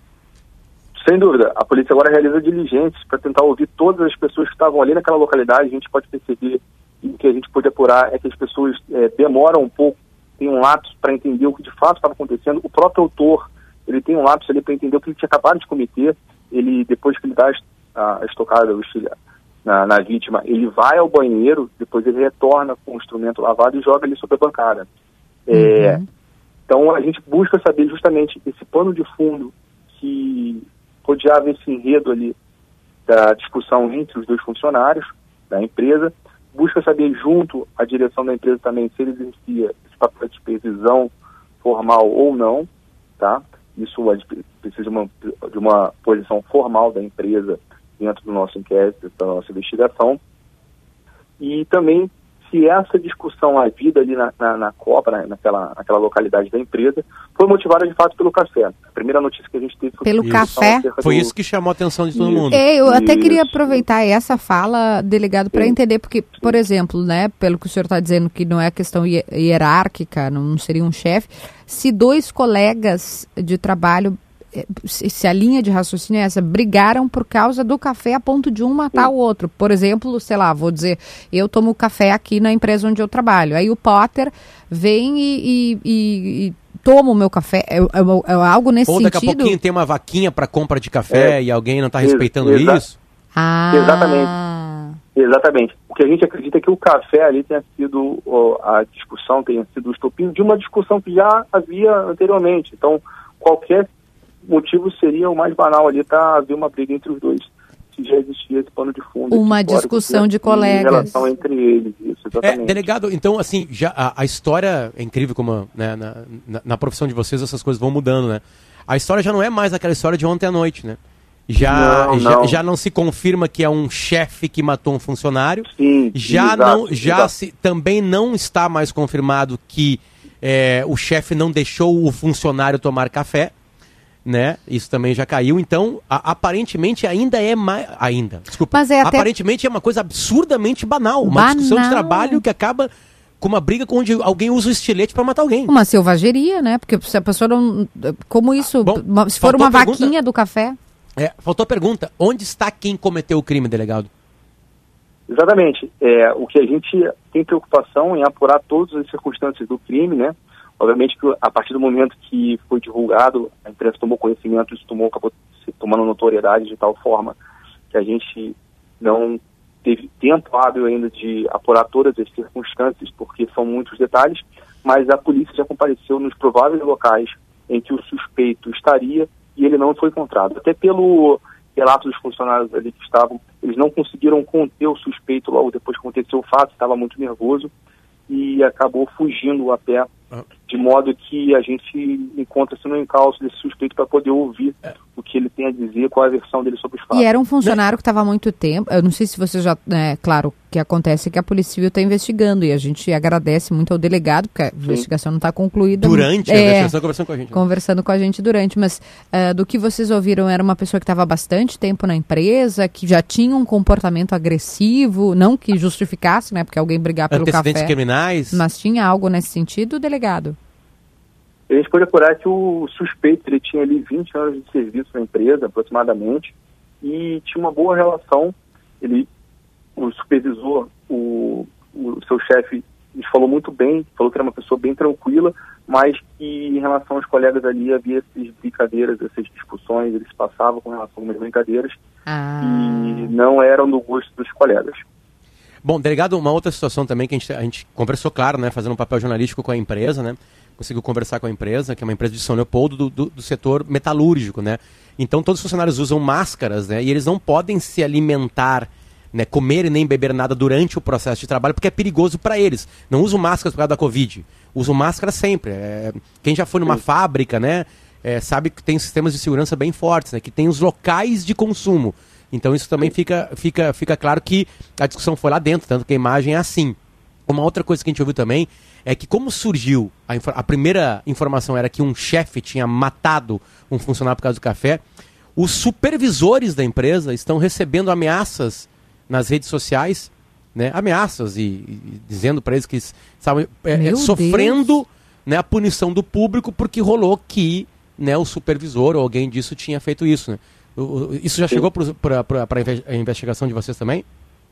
Sem dúvida. A polícia agora realiza diligências para tentar ouvir todas as pessoas que estavam ali naquela localidade. A gente pode perceber e o que a gente pode apurar é que as pessoas é, demoram um pouco, tem um lapso para entender o que de fato estava acontecendo. O próprio autor, ele tem um lapso ali para entender o que ele tinha acabado de cometer. Ele, depois que ele dá a, estocada na, na, vítima, ele vai ao banheiro, depois ele retorna com o instrumento lavado e joga ali sobre a bancada. É, uhum. Então a gente busca saber justamente esse pano de fundo que rodeava esse enredo ali da discussão entre os dois funcionários da empresa, busca saber junto à direção da empresa também se ele exercia esse papel de supervisão formal ou não, tá? Isso precisa de uma, de uma posição formal da empresa dentro do nosso inquérito, da nossa investigação. E também se essa discussão havida ali na, na, na Copa, na, naquela, naquela localidade da empresa, foi motivada de fato pelo café. A primeira notícia que a gente teve foi pelo café. Foi isso que chamou a atenção de todo isso. mundo. Eu isso. até queria aproveitar essa fala, delegado, para entender, porque, por exemplo, né, pelo que o senhor está dizendo, que não é questão hierárquica, não seria um chefe, se dois colegas de trabalho se a linha de raciocínio é essa, brigaram por causa do café a ponto de um matar o outro. Por exemplo, sei lá, vou dizer, eu tomo café aqui na empresa onde eu trabalho. Aí o Potter vem e, e, e, e toma o meu café. É, é, é, algo nesse Ou daqui sentido. a pouquinho tem uma vaquinha para compra de café é, e alguém não está respeitando exa isso? Ah. Exatamente. Exatamente. O que a gente acredita é que o café ali tenha sido, a discussão tenha sido o estopim de uma discussão que já havia anteriormente. Então, qualquer motivo seria o mais banal ali, tá haver uma briga entre os dois. Se já existia esse pano de fundo. Uma discussão de colegas. Em relação entre eles, isso, é, exatamente. É, delegado, então, assim, já a, a história é incrível como né, na, na, na, profissão de vocês essas coisas vão mudando, né? A história já não é mais aquela história de ontem à noite, né? Já não, já, não. já, não se confirma que é um chefe que matou um funcionário. Sim, já exato, não, já exato. se também não está mais confirmado que é, o chefe não deixou o funcionário tomar café né? Isso também já caiu. Então, a, aparentemente ainda é mais. Ainda. Desculpa. Mas é até... Aparentemente é uma coisa absurdamente banal. Uma banal. discussão de trabalho que acaba com uma briga onde alguém usa o estilete para matar alguém. Uma selvageria, né? Porque se a pessoa não. Como isso. Bom, se for uma vaquinha do café. É, faltou a pergunta. Onde está quem cometeu o crime, delegado? Exatamente. É, o que a gente tem preocupação em apurar todas as circunstâncias do crime, né? Obviamente que a partir do momento que foi divulgado, a imprensa tomou conhecimento, isso tomou, acabou se tomando notoriedade de tal forma que a gente não teve tempo hábil ainda de apurar todas as circunstâncias, porque são muitos detalhes, mas a polícia já compareceu nos prováveis locais em que o suspeito estaria e ele não foi encontrado. Até pelo relato dos funcionários ali que estavam, eles não conseguiram conter o suspeito logo depois que aconteceu o fato, estava muito nervoso e acabou fugindo a pé de modo que a gente encontra-se no encalço desse suspeito para poder ouvir é. o que ele tem a dizer, qual a versão dele sobre os fatos. E era um funcionário que estava há muito tempo, eu não sei se você já, é, claro, o que acontece é que a Polícia Civil está investigando e a gente agradece muito ao delegado, porque a Sim. investigação não está concluída. Durante é, a investigação, conversando com a gente. Né? Conversando com a gente durante, mas uh, do que vocês ouviram, era uma pessoa que estava bastante tempo na empresa, que já tinha um comportamento agressivo, não que justificasse, né, porque alguém brigar pelo café. criminais. Mas tinha algo nesse sentido, delegado? A gente pode apurar que o suspeito ele tinha ali 20 anos de serviço na empresa, aproximadamente, e tinha uma boa relação. Ele, o supervisor, o, o seu chefe, nos falou muito bem, falou que era uma pessoa bem tranquila, mas que em relação aos colegas ali havia essas brincadeiras, essas discussões, eles passavam com relação a algumas brincadeiras ah. e não eram do gosto dos colegas. Bom, delegado, uma outra situação também que a gente, a gente conversou, claro, né, fazendo um papel jornalístico com a empresa, né, conseguiu conversar com a empresa, que é uma empresa de São Leopoldo, do, do, do, setor metalúrgico, né? Então todos os funcionários usam máscaras, né? E eles não podem se alimentar, né? Comer e nem beber nada durante o processo de trabalho, porque é perigoso para eles. Não usam máscaras por causa da Covid. Usam máscara sempre. É... Quem já foi numa Sim. fábrica, né? É, sabe que tem sistemas de segurança bem fortes, né? Que tem os locais de consumo. Então isso também fica, fica, fica claro que a discussão foi lá dentro, tanto que a imagem é assim. Uma outra coisa que a gente ouviu também é que como surgiu, a, a primeira informação era que um chefe tinha matado um funcionário por causa do café, os supervisores da empresa estão recebendo ameaças nas redes sociais, né? Ameaças e, e dizendo para eles que estavam é, é, sofrendo né, a punição do público porque rolou que né, o supervisor ou alguém disso tinha feito isso. Né? Isso já chegou para a investigação de vocês também?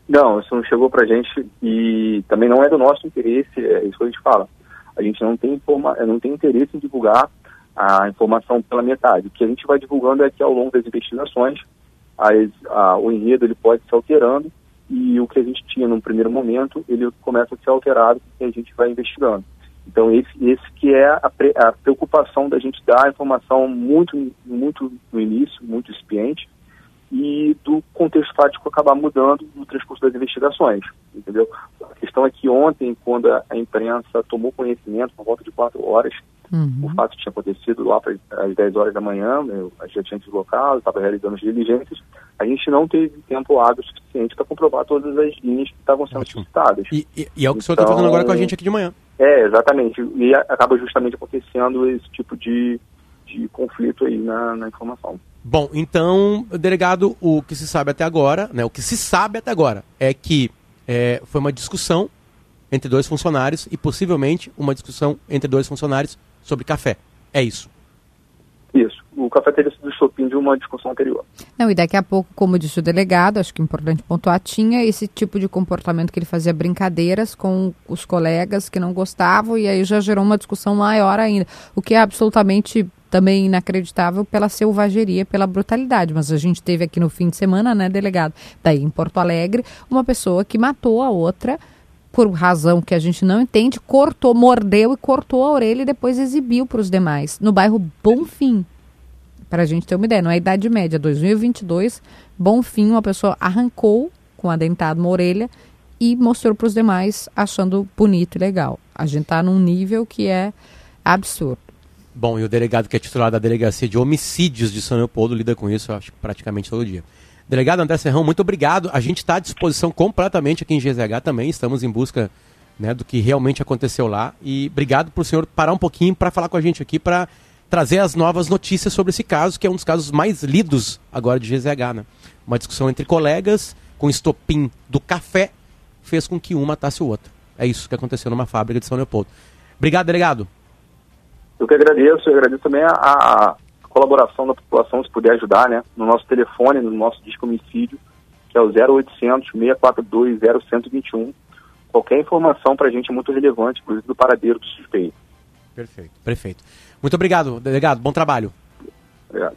Não, isso não chegou pra gente e também não é do nosso interesse, é isso que a gente fala. A gente não tem, informa não tem interesse em divulgar a informação pela metade. O que a gente vai divulgando é que ao longo das investigações, as, a, o enredo ele pode se alterando e o que a gente tinha num primeiro momento, ele começa a ser alterado e a gente vai investigando. Então esse, esse que é a, a preocupação da gente dar a informação muito, muito no início, muito incipiente, e do contexto fático acabar mudando no transcurso das investigações, entendeu? A questão é que ontem, quando a, imprensa tomou conhecimento, por volta de quatro horas, o fato tinha acontecido lá para as 10 horas da manhã, né, a gente já tinha deslocado, estava realizando as diligências, a gente não teve tempo hábil suficiente para comprovar todas as linhas que estavam sendo suscitadas. E, e- e é o que o senhor está fazendo agora com a gente aqui de manhã. É, exatamente. E acaba justamente acontecendo esse tipo de, de conflito aí na, na informação. Bom, então, delegado, o que se sabe até agora, né, o que se sabe até agora é que é, foi uma discussão entre dois funcionários e possivelmente uma discussão entre dois funcionários sobre café. É isso. Isso. O café teria sido estopim de uma discussão anterior. Não, e daqui a pouco, como disse o delegado, acho que é importante pontuar, tinha esse tipo de comportamento que ele fazia brincadeiras com os colegas que não gostavam, e aí já gerou uma discussão maior ainda, o que é absolutamente também inacreditável pela selvageria, pela brutalidade. Mas a gente teve aqui no fim de semana, né, delegado, daí em Porto Alegre, uma pessoa que matou a outra por razão que a gente não entende, cortou, mordeu e cortou a orelha e depois exibiu para os demais, no bairro Bonfim. Para a gente ter uma ideia, não é a Idade Média, 2022, Bonfim, uma pessoa arrancou com a dentada uma orelha e mostrou para os demais achando bonito e legal. A gente está num nível que é absurdo. Bom, e o delegado que é titular da Delegacia de Homicídios de São Leopoldo lida com isso, acho, praticamente todo dia. Delegado André Serrão, muito obrigado. A gente está à disposição completamente aqui em GZH também. Estamos em busca né, do que realmente aconteceu lá. E obrigado por o senhor parar um pouquinho para falar com a gente aqui, para trazer as novas notícias sobre esse caso, que é um dos casos mais lidos agora de GZH. Né? Uma discussão entre colegas, com estopim do café, fez com que um matasse o outro. É isso que aconteceu numa fábrica de São Leopoldo. Obrigado, delegado. Eu que agradeço, eu agradeço também a, a colaboração da população, se puder ajudar, né? No nosso telefone, no nosso disco homicídio, que é o 0800 642 0121. Qualquer informação para a gente é muito relevante, inclusive do paradeiro do suspeito. Perfeito. Perfeito. Muito obrigado, delegado. Bom trabalho. Obrigado.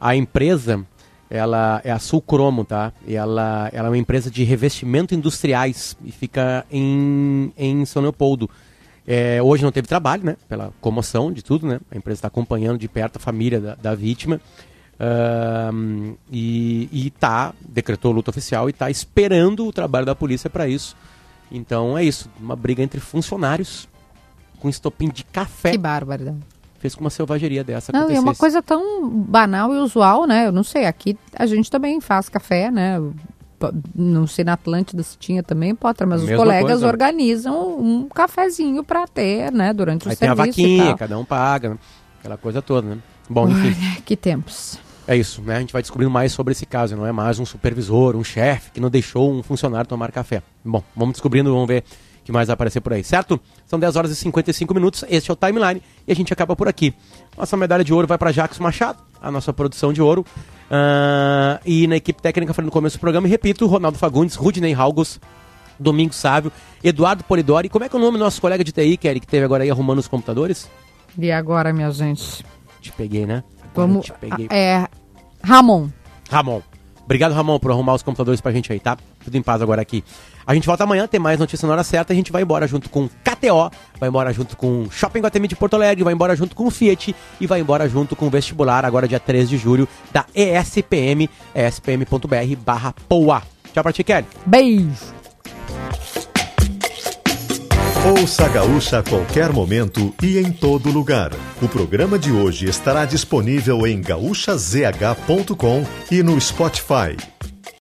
A empresa, ela é a Sulcromo, tá? E ela, ela é uma empresa de revestimento industriais e fica em, em São Leopoldo. É, hoje não teve trabalho, né? Pela comoção de tudo, né? A empresa está acompanhando de perto a família da, da vítima. Ahn, e, e tá, decretou luta oficial e está esperando o trabalho da polícia para isso. Então é isso, uma briga entre funcionários com estopim de café. Que bárbaro. Fez com uma selvageria dessa Não, é uma coisa tão banal e usual, né? Eu não sei, aqui a gente também faz café, né? Não sei, na Atlântida se tinha também, Potter, mas os colegas coisa. organizam um cafezinho para ter, né? Durante o Aí tem a serviço vaquinha, cada um paga, né? aquela coisa toda, né? Bom, enfim, Ai, que tempos. é isso, né? A gente vai descobrindo mais sobre esse caso, não é mais um supervisor, um chefe que não deixou um funcionário tomar café. Bom, vamos descobrindo, vamos ver o que mais vai aparecer por aí, certo? São 10 horas e 55 minutos, este é o Timeline e a gente acaba por aqui. Nossa medalha de ouro vai para Jacques Machado, a nossa produção de ouro. Ah, e na equipe técnica, falei no começo do programa, e repito, Ronaldo Fagundes, Rudney Halgos, Domingos Sávio, Eduardo Polidori. Como é que é o nome do nosso colega de TI, Kelly, que teve agora aí arrumando os computadores? E agora, minha gente? Te peguei, né? Vamos. Peguei. É. Ramon. Ramon. Obrigado, Ramon, por arrumar os computadores pra gente aí, tá? Tudo em paz agora aqui. A gente volta amanhã, tem mais notícia na hora certa. A gente vai embora junto com KTO, vai embora junto com Shopping Guatemi de Porto Alegre, vai embora junto com o Fiat e vai embora junto com o vestibular, agora dia 3 de julho, da ESPM, espm.br barra POA. Tchau pra ti, Kelly. Beijo. Ouça a Gaúcha a qualquer momento e em todo lugar. O programa de hoje estará disponível em gaúchazh.com e no Spotify.